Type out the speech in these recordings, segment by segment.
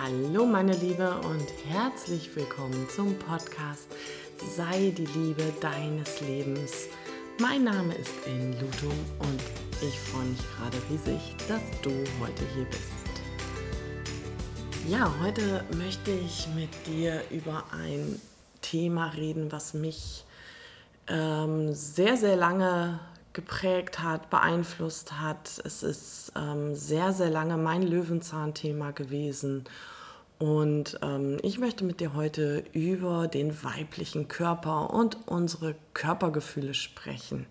Hallo meine Liebe und herzlich willkommen zum Podcast Sei die Liebe deines Lebens. Mein Name ist In Lutum und ich freue mich gerade riesig, dass du heute hier bist. Ja, heute möchte ich mit dir über ein Thema reden, was mich ähm, sehr, sehr lange geprägt hat, beeinflusst hat. Es ist ähm, sehr, sehr lange mein Löwenzahnthema gewesen. Und ähm, ich möchte mit dir heute über den weiblichen Körper und unsere Körpergefühle sprechen.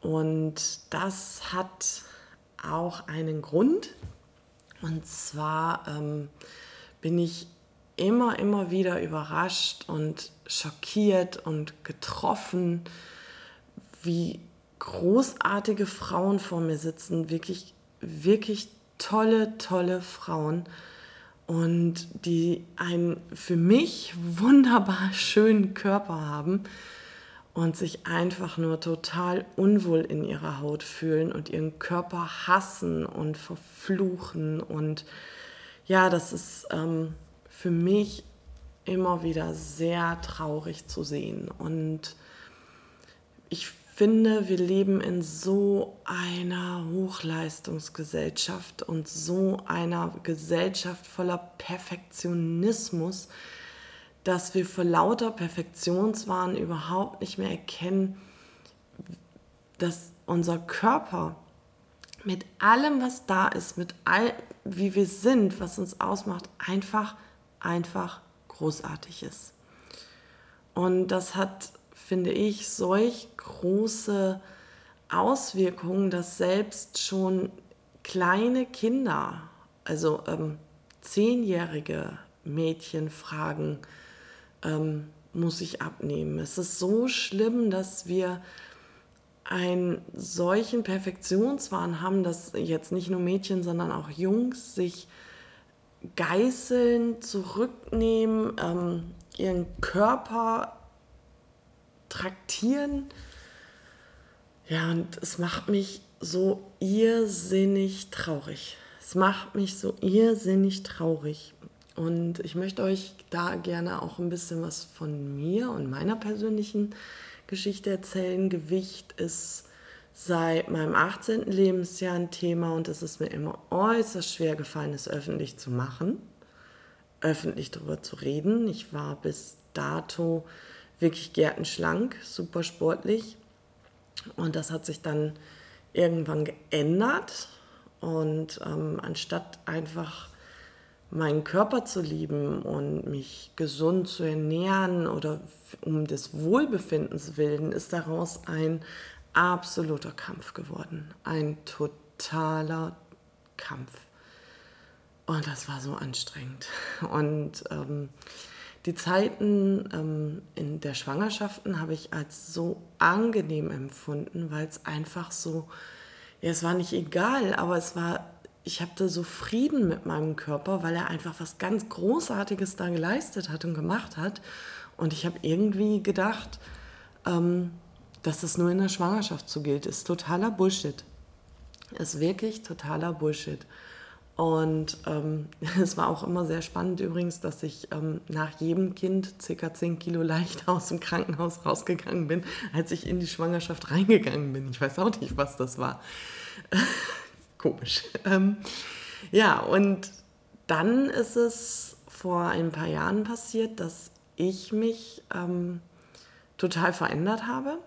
Und das hat auch einen Grund. Und zwar ähm, bin ich immer, immer wieder überrascht und schockiert und getroffen, wie großartige Frauen vor mir sitzen, wirklich, wirklich tolle, tolle Frauen und die einen für mich wunderbar schönen Körper haben und sich einfach nur total unwohl in ihrer Haut fühlen und ihren Körper hassen und verfluchen. Und ja, das ist ähm, für mich immer wieder sehr traurig zu sehen. Und ich finde, wir leben in so einer Hochleistungsgesellschaft und so einer Gesellschaft voller Perfektionismus, dass wir vor lauter Perfektionswahn überhaupt nicht mehr erkennen, dass unser Körper mit allem, was da ist, mit all, wie wir sind, was uns ausmacht, einfach, einfach großartig ist. Und das hat finde ich, solch große Auswirkungen, dass selbst schon kleine Kinder, also ähm, zehnjährige Mädchen fragen, ähm, muss ich abnehmen. Es ist so schlimm, dass wir einen solchen Perfektionswahn haben, dass jetzt nicht nur Mädchen, sondern auch Jungs sich geißeln, zurücknehmen, ähm, ihren Körper traktieren. Ja, und es macht mich so irrsinnig traurig. Es macht mich so irrsinnig traurig. Und ich möchte euch da gerne auch ein bisschen was von mir und meiner persönlichen Geschichte erzählen. Gewicht ist seit meinem 18. Lebensjahr ein Thema und es ist mir immer äußerst schwer gefallen, es öffentlich zu machen, öffentlich darüber zu reden. Ich war bis dato wirklich gärtenschlank, super sportlich. Und das hat sich dann irgendwann geändert. Und ähm, anstatt einfach meinen Körper zu lieben und mich gesund zu ernähren oder um des Wohlbefindens willen, ist daraus ein absoluter Kampf geworden. Ein totaler Kampf. Und das war so anstrengend. Und ähm, die Zeiten ähm, in der Schwangerschaften habe ich als so angenehm empfunden, weil es einfach so, ja, es war nicht egal, aber es war, ich hatte so Frieden mit meinem Körper, weil er einfach was ganz Großartiges da geleistet hat und gemacht hat. Und ich habe irgendwie gedacht, ähm, dass das nur in der Schwangerschaft so gilt. Ist totaler Bullshit. Ist wirklich totaler Bullshit. Und ähm, es war auch immer sehr spannend übrigens, dass ich ähm, nach jedem Kind circa 10 Kilo leichter aus dem Krankenhaus rausgegangen bin, als ich in die Schwangerschaft reingegangen bin. Ich weiß auch nicht, was das war. Komisch. Ähm, ja, und dann ist es vor ein paar Jahren passiert, dass ich mich ähm, total verändert habe.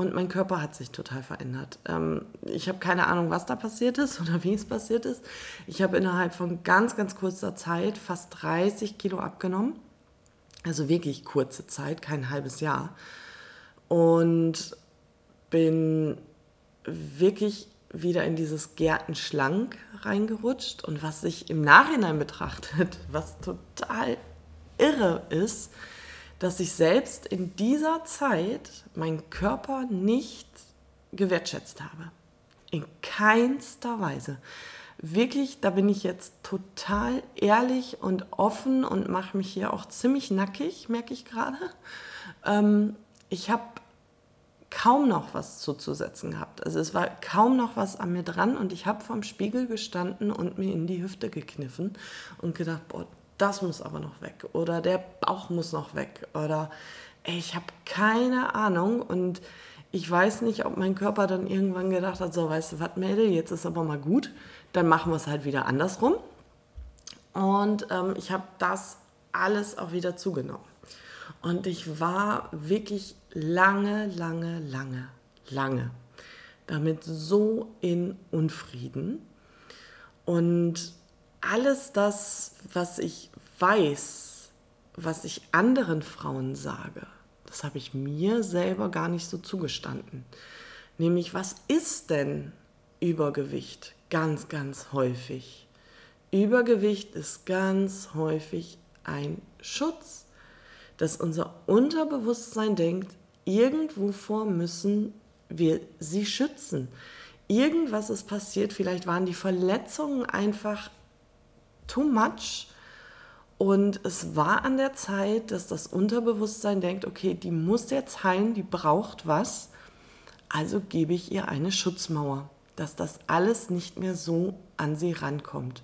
Und mein Körper hat sich total verändert. Ähm, ich habe keine Ahnung, was da passiert ist oder wie es passiert ist. Ich habe innerhalb von ganz, ganz kurzer Zeit fast 30 Kilo abgenommen. Also wirklich kurze Zeit, kein halbes Jahr. Und bin wirklich wieder in dieses Gärtenschlank reingerutscht. Und was sich im Nachhinein betrachtet, was total irre ist, dass ich selbst in dieser Zeit meinen Körper nicht gewertschätzt habe. In keinster Weise. Wirklich, da bin ich jetzt total ehrlich und offen und mache mich hier auch ziemlich nackig, merke ich gerade. Ähm, ich habe kaum noch was zuzusetzen gehabt. Also es war kaum noch was an mir dran und ich habe vorm Spiegel gestanden und mir in die Hüfte gekniffen und gedacht, boah, das muss aber noch weg oder der Bauch muss noch weg oder ey, ich habe keine Ahnung und ich weiß nicht, ob mein Körper dann irgendwann gedacht hat, so weißt du was, Mädel, jetzt ist aber mal gut, dann machen wir es halt wieder andersrum. Und ähm, ich habe das alles auch wieder zugenommen. Und ich war wirklich lange, lange, lange, lange damit so in Unfrieden. Und alles das, was ich weiß, was ich anderen Frauen sage, das habe ich mir selber gar nicht so zugestanden. Nämlich, was ist denn Übergewicht ganz, ganz häufig? Übergewicht ist ganz häufig ein Schutz, dass unser Unterbewusstsein denkt, irgendwovor müssen wir sie schützen. Irgendwas ist passiert, vielleicht waren die Verletzungen einfach too much und es war an der Zeit, dass das Unterbewusstsein denkt, okay, die muss jetzt heilen, die braucht was, also gebe ich ihr eine Schutzmauer, dass das alles nicht mehr so an sie rankommt.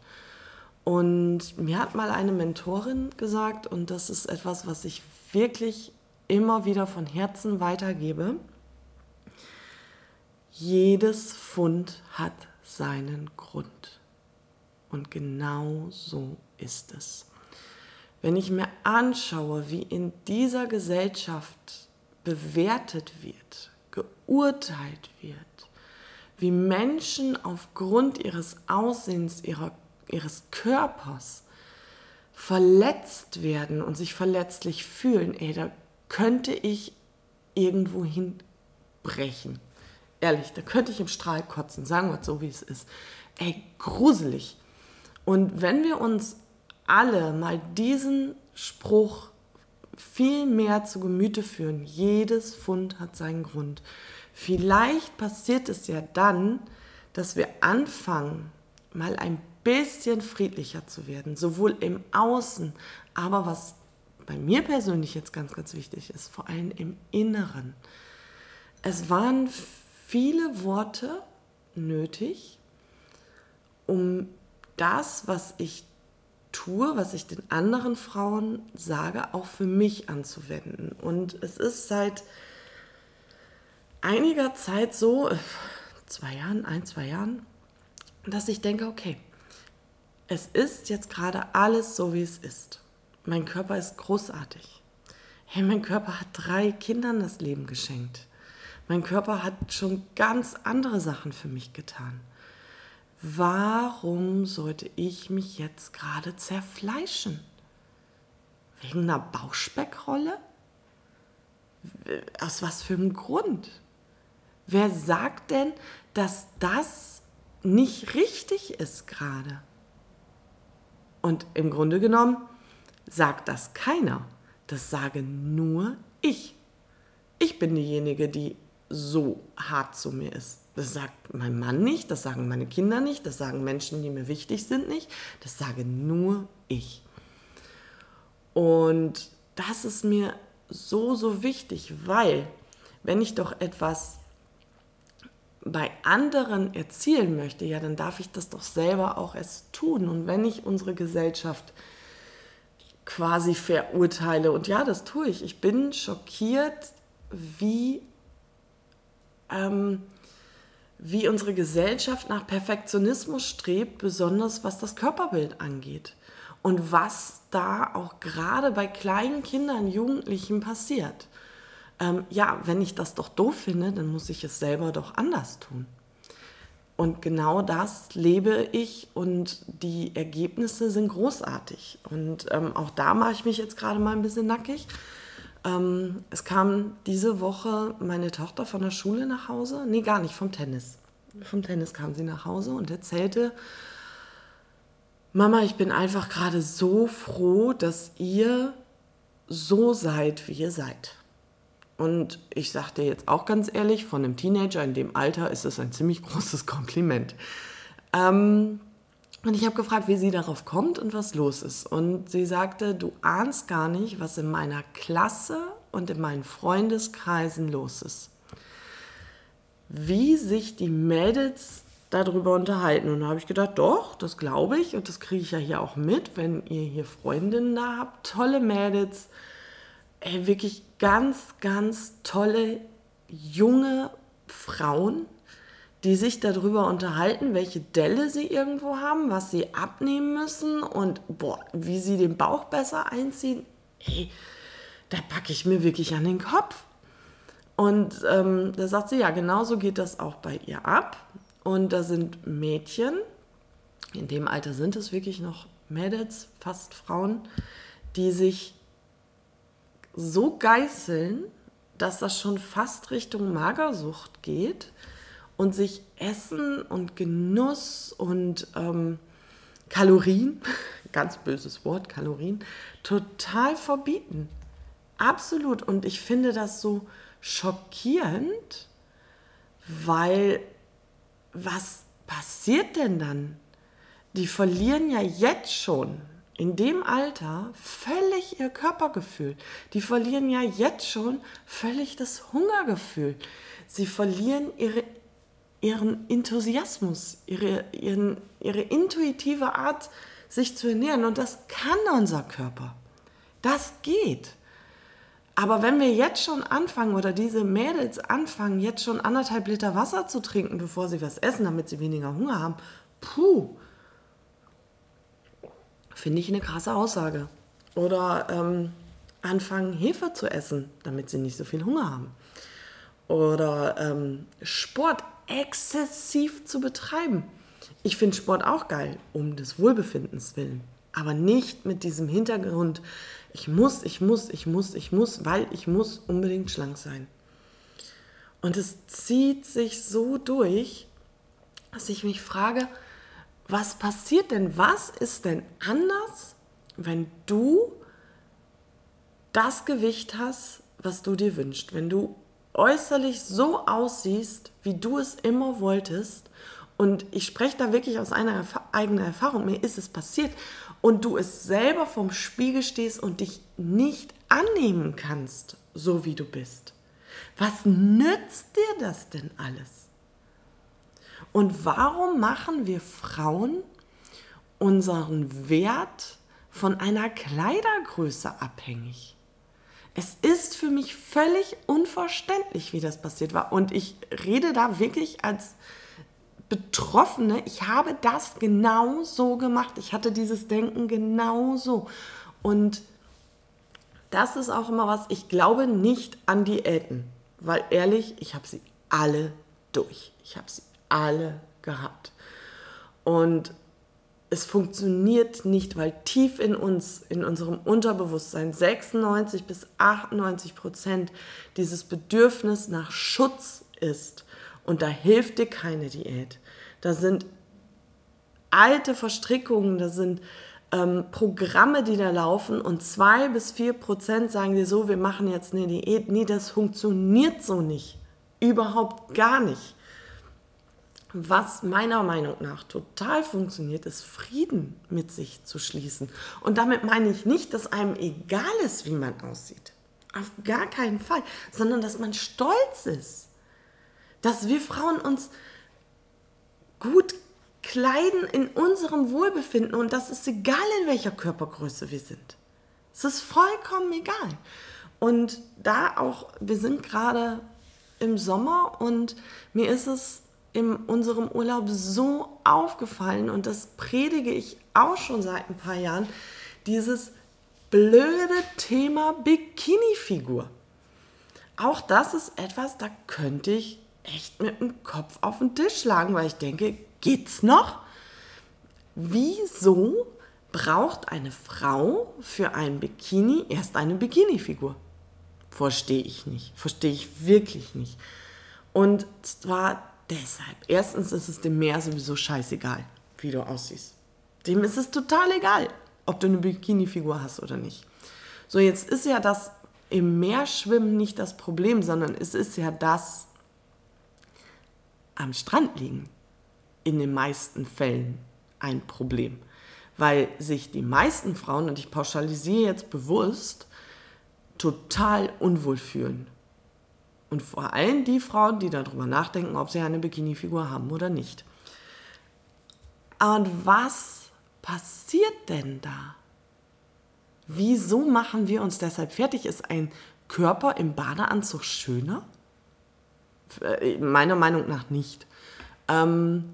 Und mir hat mal eine Mentorin gesagt, und das ist etwas, was ich wirklich immer wieder von Herzen weitergebe, jedes Fund hat seinen Grund. Und genau so ist es. Wenn ich mir anschaue, wie in dieser Gesellschaft bewertet wird, geurteilt wird, wie Menschen aufgrund ihres Aussehens, ihrer ihres Körpers verletzt werden und sich verletzlich fühlen, ey, da könnte ich irgendwo hinbrechen. Ehrlich, da könnte ich im Strahl kotzen, sagen wir es so, wie es ist. Ey, gruselig. Und wenn wir uns alle mal diesen Spruch viel mehr zu Gemüte führen, jedes Fund hat seinen Grund. Vielleicht passiert es ja dann, dass wir anfangen, mal ein bisschen friedlicher zu werden, sowohl im Außen, aber was bei mir persönlich jetzt ganz, ganz wichtig ist, vor allem im Inneren. Es waren viele Worte nötig, um das, was ich tue, was ich den anderen Frauen sage, auch für mich anzuwenden. Und es ist seit einiger Zeit so, zwei Jahren, ein, zwei Jahren, dass ich denke, okay, es ist jetzt gerade alles so, wie es ist. Mein Körper ist großartig. Hey, mein Körper hat drei Kindern das Leben geschenkt. Mein Körper hat schon ganz andere Sachen für mich getan. Warum sollte ich mich jetzt gerade zerfleischen? Wegen einer Bauchspeckrolle? Aus was für einem Grund? Wer sagt denn, dass das nicht richtig ist gerade? Und im Grunde genommen sagt das keiner. Das sage nur ich. Ich bin diejenige, die so hart zu mir ist. Das sagt mein Mann nicht, das sagen meine Kinder nicht, das sagen Menschen, die mir wichtig sind nicht. Das sage nur ich. Und das ist mir so, so wichtig, weil wenn ich doch etwas bei anderen erzielen möchte, ja, dann darf ich das doch selber auch erst tun. Und wenn ich unsere Gesellschaft quasi verurteile, und ja, das tue ich, ich bin schockiert, wie, ähm, wie unsere Gesellschaft nach Perfektionismus strebt, besonders was das Körperbild angeht. Und was da auch gerade bei kleinen Kindern, Jugendlichen passiert ähm, ja, wenn ich das doch doof finde, dann muss ich es selber doch anders tun. Und genau das lebe ich und die Ergebnisse sind großartig. Und ähm, auch da mache ich mich jetzt gerade mal ein bisschen nackig. Ähm, es kam diese Woche meine Tochter von der Schule nach Hause. Nee, gar nicht, vom Tennis. Vom Tennis kam sie nach Hause und erzählte, Mama, ich bin einfach gerade so froh, dass ihr so seid, wie ihr seid. Und ich dir jetzt auch ganz ehrlich, von einem Teenager in dem Alter ist es ein ziemlich großes Kompliment. Ähm, und ich habe gefragt, wie sie darauf kommt und was los ist. Und sie sagte, du ahnst gar nicht, was in meiner Klasse und in meinen Freundeskreisen los ist. wie sich die Mädels darüber unterhalten. Und da habe ich gedacht, doch, das glaube ich und das kriege ich ja hier auch mit, wenn ihr hier Freundinnen da habt, tolle Mädels, ey, wirklich ganz, ganz tolle junge Frauen, die sich darüber unterhalten, welche Delle sie irgendwo haben, was sie abnehmen müssen und boah, wie sie den Bauch besser einziehen. Ey, da packe ich mir wirklich an den Kopf. Und ähm, da sagt sie, ja, genauso geht das auch bei ihr ab. Und da sind Mädchen, in dem Alter sind es wirklich noch Mädels, fast Frauen, die sich so geißeln, dass das schon fast Richtung Magersucht geht und sich Essen und Genuss und ähm, Kalorien, ganz böses Wort, Kalorien, total verbieten. Absolut. Und ich finde das so schockierend, weil was passiert denn dann? Die verlieren ja jetzt schon in dem Alter völlig ihr Körpergefühl. Die verlieren ja jetzt schon völlig das Hungergefühl. Sie verlieren ihre, ihren Enthusiasmus, ihre, ihren, ihre intuitive Art, sich zu ernähren. Und das kann unser Körper. Das geht. Aber wenn wir jetzt schon anfangen oder diese Mädels anfangen, jetzt schon anderthalb Liter Wasser zu trinken, bevor sie was essen, damit sie weniger Hunger haben, puh, finde ich eine krasse Aussage. Oder ähm, anfangen, Hefe zu essen, damit sie nicht so viel Hunger haben. Oder ähm, Sport exzessiv zu betreiben. Ich finde Sport auch geil, um des Wohlbefindens willen. Aber nicht mit diesem Hintergrund, ich muss, ich muss, ich muss, ich muss, weil ich muss unbedingt schlank sein. Und es zieht sich so durch, dass ich mich frage, was passiert denn? Was ist denn anders, wenn du das Gewicht hast, was du dir wünschst? Wenn du äußerlich so aussiehst, wie du es immer wolltest. Und ich spreche da wirklich aus einer eigenen Erfahrung. Mir ist es passiert und du es selber vom Spiegel stehst und dich nicht annehmen kannst, so wie du bist. Was nützt dir das denn alles? Und warum machen wir Frauen unseren Wert von einer Kleidergröße abhängig? Es ist für mich völlig unverständlich, wie das passiert war. Und ich rede da wirklich als Betroffene, ich habe das genau so gemacht. Ich hatte dieses Denken genau so. Und das ist auch immer was, ich glaube nicht an Diäten, weil ehrlich, ich habe sie alle durch. Ich habe sie alle gehabt. Und es funktioniert nicht, weil tief in uns, in unserem Unterbewusstsein 96 bis 98 Prozent dieses Bedürfnis nach Schutz ist. Und da hilft dir keine Diät. Da sind alte Verstrickungen, da sind ähm, Programme, die da laufen und zwei bis vier Prozent sagen dir so, wir machen jetzt eine Diät. Nee, das funktioniert so nicht. Überhaupt gar nicht. Was meiner Meinung nach total funktioniert, ist Frieden mit sich zu schließen. Und damit meine ich nicht, dass einem egal ist, wie man aussieht. Auf gar keinen Fall. Sondern dass man stolz ist dass wir Frauen uns gut kleiden in unserem Wohlbefinden und das ist egal, in welcher Körpergröße wir sind. Es ist vollkommen egal. Und da auch, wir sind gerade im Sommer und mir ist es in unserem Urlaub so aufgefallen und das predige ich auch schon seit ein paar Jahren, dieses blöde Thema Bikini-Figur. Auch das ist etwas, da könnte ich echt mit dem Kopf auf den Tisch schlagen, weil ich denke, geht's noch? Wieso braucht eine Frau für ein Bikini erst eine Bikini-Figur? Verstehe ich nicht. Verstehe ich wirklich nicht. Und zwar deshalb. Erstens ist es dem Meer sowieso scheißegal, wie du aussiehst. Dem ist es total egal, ob du eine Bikini-Figur hast oder nicht. So, jetzt ist ja das im Meer schwimmen nicht das Problem, sondern es ist ja das am Strand liegen in den meisten Fällen ein Problem, weil sich die meisten Frauen, und ich pauschalisiere jetzt bewusst, total unwohl fühlen. Und vor allem die Frauen, die darüber nachdenken, ob sie eine Bikini-Figur haben oder nicht. Und was passiert denn da? Wieso machen wir uns deshalb fertig? Ist ein Körper im Badeanzug schöner? Äh, meiner Meinung nach nicht. Ähm,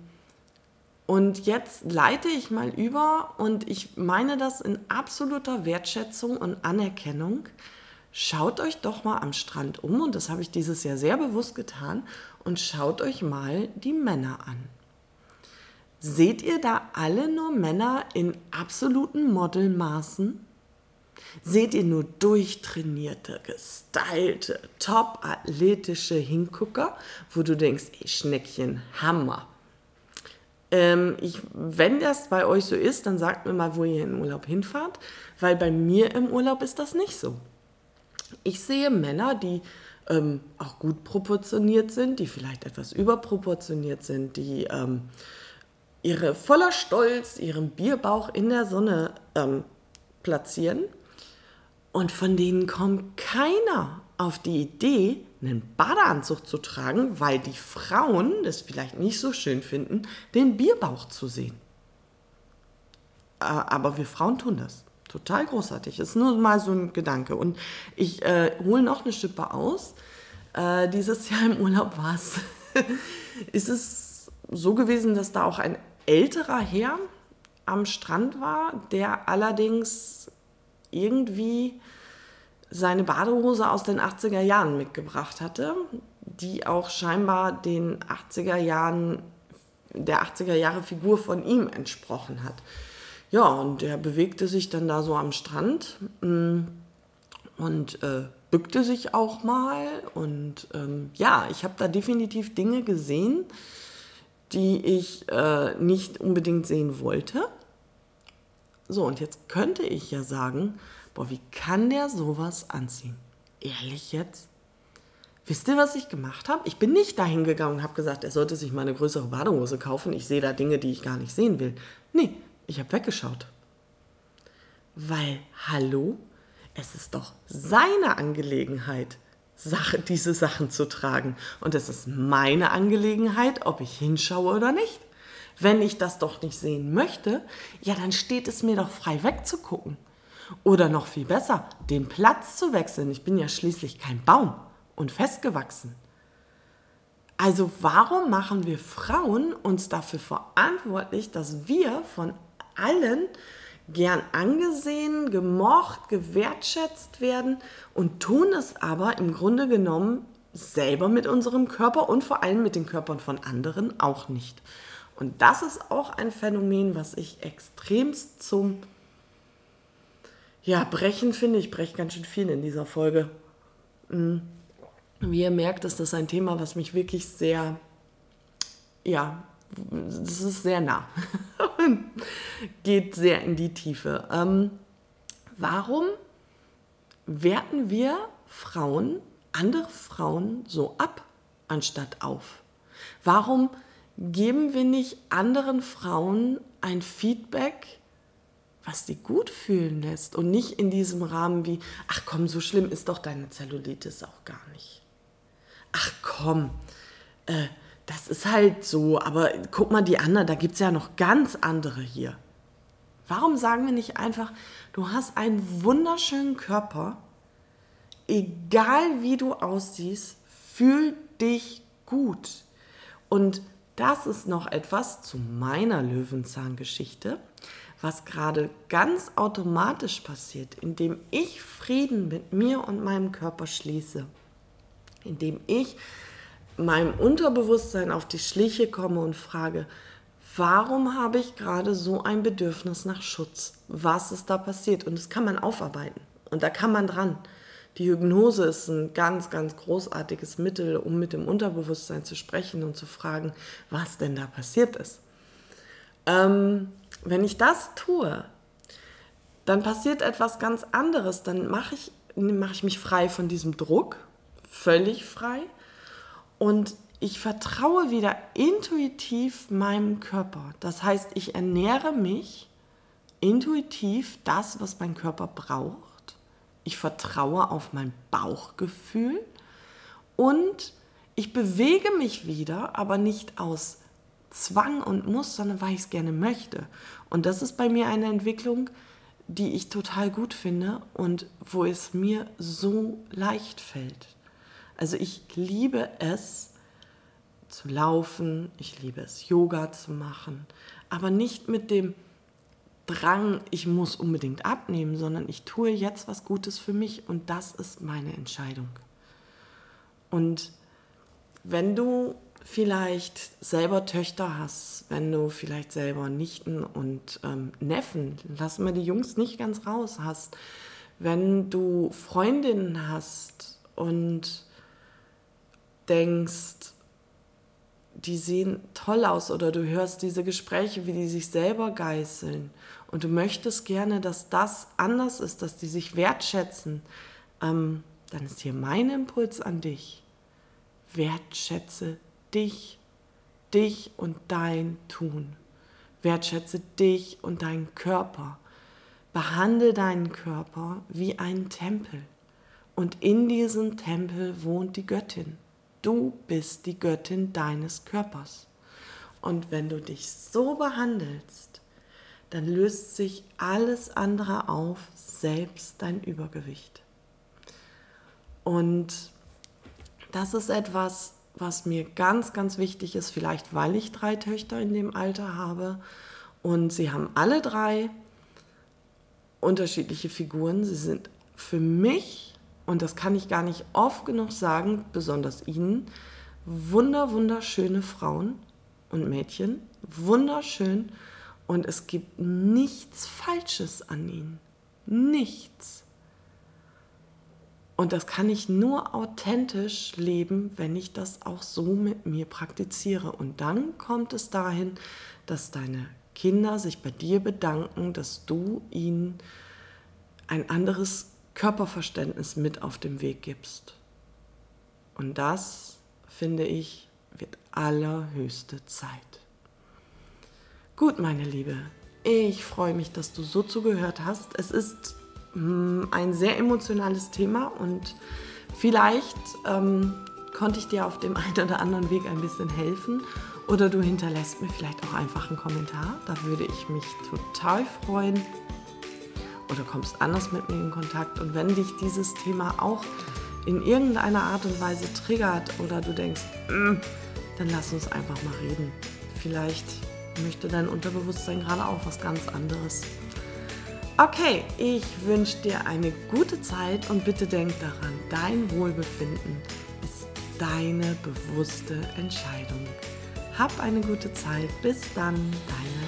und jetzt leite ich mal über und ich meine das in absoluter Wertschätzung und Anerkennung. Schaut euch doch mal am Strand um und das habe ich dieses Jahr sehr bewusst getan und schaut euch mal die Männer an. Seht ihr da alle nur Männer in absoluten Modelmaßen? Seht ihr nur durchtrainierte, gestylte, top athletische Hingucker, wo du denkst, ey Schneckchen, Hammer. Ähm, ich, wenn das bei euch so ist, dann sagt mir mal, wo ihr in den Urlaub hinfahrt, weil bei mir im Urlaub ist das nicht so. Ich sehe Männer, die ähm, auch gut proportioniert sind, die vielleicht etwas überproportioniert sind, die ähm, ihre voller Stolz ihren Bierbauch in der Sonne ähm, platzieren. Und von denen kommt keiner auf die Idee, einen Badeanzug zu tragen, weil die Frauen es vielleicht nicht so schön finden, den Bierbauch zu sehen. Äh, aber wir Frauen tun das. Total großartig. Ist nur mal so ein Gedanke. Und ich äh, hole noch eine Schippe aus. Äh, dieses Jahr im Urlaub war es. ist es so gewesen, dass da auch ein älterer Herr am Strand war, der allerdings irgendwie seine Badehose aus den 80er Jahren mitgebracht hatte, die auch scheinbar den 80er Jahren, der 80er Jahre Figur von ihm entsprochen hat. Ja, und er bewegte sich dann da so am Strand mm, und äh, bückte sich auch mal. Und ähm, ja, ich habe da definitiv Dinge gesehen, die ich äh, nicht unbedingt sehen wollte. So, und jetzt könnte ich ja sagen, boah, wie kann der sowas anziehen? Ehrlich jetzt? Wisst ihr, was ich gemacht habe? Ich bin nicht dahin gegangen und habe gesagt, er sollte sich mal eine größere Badehose kaufen. Ich sehe da Dinge, die ich gar nicht sehen will. Nee, ich habe weggeschaut. Weil, hallo, es ist doch seine Angelegenheit, Sache, diese Sachen zu tragen. Und es ist meine Angelegenheit, ob ich hinschaue oder nicht. Wenn ich das doch nicht sehen möchte, ja, dann steht es mir doch frei wegzugucken. Oder noch viel besser, den Platz zu wechseln. Ich bin ja schließlich kein Baum und festgewachsen. Also warum machen wir Frauen uns dafür verantwortlich, dass wir von allen gern angesehen, gemocht, gewertschätzt werden und tun es aber im Grunde genommen selber mit unserem Körper und vor allem mit den Körpern von anderen auch nicht. Und das ist auch ein Phänomen, was ich extremst zum ja, Brechen finde. Ich breche ganz schön viel in dieser Folge. Mhm. Wie ihr merkt, ist das ein Thema, was mich wirklich sehr, ja, das ist sehr nah und geht sehr in die Tiefe. Ähm, warum werten wir Frauen, andere Frauen so ab, anstatt auf? Warum geben wir nicht anderen Frauen ein Feedback, was die gut fühlen lässt und nicht in diesem Rahmen wie, ach komm, so schlimm ist doch deine Zellulitis auch gar nicht. Ach komm, äh, das ist halt so, aber guck mal die anderen, da gibt es ja noch ganz andere hier. Warum sagen wir nicht einfach, du hast einen wunderschönen Körper, egal wie du aussiehst, fühl dich gut. Und das ist noch etwas zu meiner Löwenzahngeschichte, was gerade ganz automatisch passiert, indem ich Frieden mit mir und meinem Körper schließe, indem ich meinem Unterbewusstsein auf die Schliche komme und frage, warum habe ich gerade so ein Bedürfnis nach Schutz? Was ist da passiert? Und das kann man aufarbeiten und da kann man dran. Die Hypnose ist ein ganz, ganz großartiges Mittel, um mit dem Unterbewusstsein zu sprechen und zu fragen, was denn da passiert ist. Ähm, wenn ich das tue, dann passiert etwas ganz anderes. Dann mache ich, mach ich mich frei von diesem Druck, völlig frei und ich vertraue wieder intuitiv meinem Körper. Das heißt, ich ernähre mich intuitiv das, was mein Körper braucht. Ich vertraue auf mein Bauchgefühl Und ich bewege mich wieder, aber nicht aus Zwang und Muss, sondern weil ich es gerne möchte. Und das ist bei mir eine Entwicklung, die ich total gut finde und wo es mir so leicht fällt. Also ich liebe es zu laufen, ich liebe es Yoga zu machen, aber nicht mit dem Drang, ich muss unbedingt abnehmen, sondern ich tue jetzt was Gutes für mich und das ist meine Entscheidung. Und wenn du vielleicht selber Töchter hast, wenn du vielleicht selber Nichten und ähm, Neffen, lassen wir die Jungs nicht ganz raus, hast, wenn du Freundinnen hast und denkst, die sehen toll aus oder du hörst diese Gespräche, wie die sich selber geißeln und du möchtest gerne, dass das anders ist, dass die sich wertschätzen, ähm, dann ist hier mein Impuls an dich. Wertschätze dich, dich und dein Tun. Wertschätze dich und deinen Körper. Behandle deinen Körper wie einen Tempel. Und in diesem Tempel wohnt die Göttin. Du bist die Göttin deines Körpers. Und wenn du dich so behandelst, dann löst sich alles andere auf, selbst dein Übergewicht. Und das ist etwas, was mir ganz, ganz wichtig ist, vielleicht weil ich drei Töchter in dem Alter habe. Und sie haben alle drei unterschiedliche Figuren. Sie sind für mich, und das kann ich gar nicht oft genug sagen, besonders ihnen, wunder, wunderschöne Frauen und Mädchen. Wunderschön. Und es gibt nichts Falsches an ihnen. Nichts. Und das kann ich nur authentisch leben, wenn ich das auch so mit mir praktiziere. Und dann kommt es dahin, dass deine Kinder sich bei dir bedanken, dass du ihnen ein anderes Körperverständnis mit auf den Weg gibst. Und das, finde ich, wird allerhöchste Zeit. Gut, meine Liebe, ich freue mich, dass du so zugehört hast. Es ist Mm, ein sehr emotionales Thema und vielleicht ähm, konnte ich dir auf dem einen oder anderen Weg ein bisschen helfen oder du hinterlässt mir vielleicht auch einfach einen Kommentar. Da würde ich mich total freuen. Oder kommst anders mit mir in Kontakt. Und wenn dich dieses Thema auch in irgendeiner Art und Weise triggert oder du denkst, mm, dann lass uns einfach mal reden. Vielleicht möchte dein Unterbewusstsein gerade auch was ganz anderes. Okay, ich wünsche dir eine gute Zeit und bitte denk daran, dein Wohlbefinden ist deine bewusste Entscheidung. Hab eine gute Zeit. Bis dann, deine.